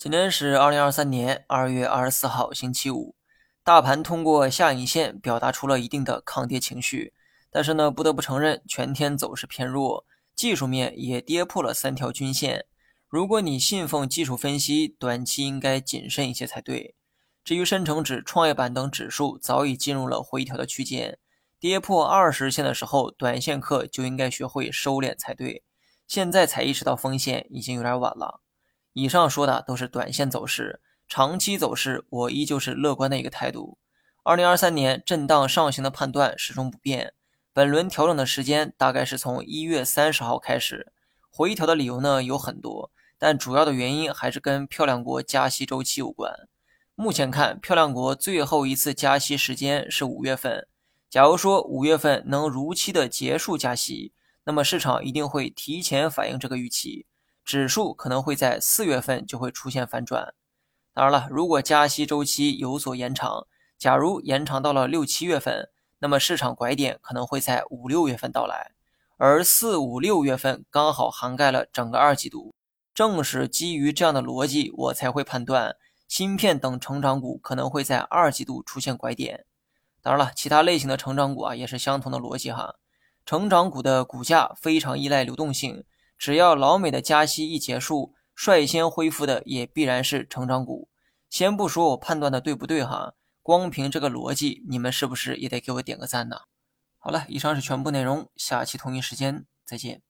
今天是二零二三年二月二十四号，星期五。大盘通过下影线表达出了一定的抗跌情绪，但是呢，不得不承认全天走势偏弱，技术面也跌破了三条均线。如果你信奉技术分析，短期应该谨慎一些才对。至于深成指、创业板等指数，早已进入了回调的区间，跌破二十线的时候，短线客就应该学会收敛才对。现在才意识到风险，已经有点晚了。以上说的都是短线走势，长期走势我依旧是乐观的一个态度。二零二三年震荡上行的判断始终不变，本轮调整的时间大概是从一月三十号开始。回调的理由呢有很多，但主要的原因还是跟漂亮国加息周期有关。目前看，漂亮国最后一次加息时间是五月份。假如说五月份能如期的结束加息，那么市场一定会提前反映这个预期。指数可能会在四月份就会出现反转。当然了，如果加息周期有所延长，假如延长到了六七月份，那么市场拐点可能会在五六月份到来。而四五六月份刚好涵盖了整个二季度。正是基于这样的逻辑，我才会判断芯片等成长股可能会在二季度出现拐点。当然了，其他类型的成长股啊也是相同的逻辑哈。成长股的股价非常依赖流动性。只要老美的加息一结束，率先恢复的也必然是成长股。先不说我判断的对不对哈，光凭这个逻辑，你们是不是也得给我点个赞呢？好了，以上是全部内容，下期同一时间再见。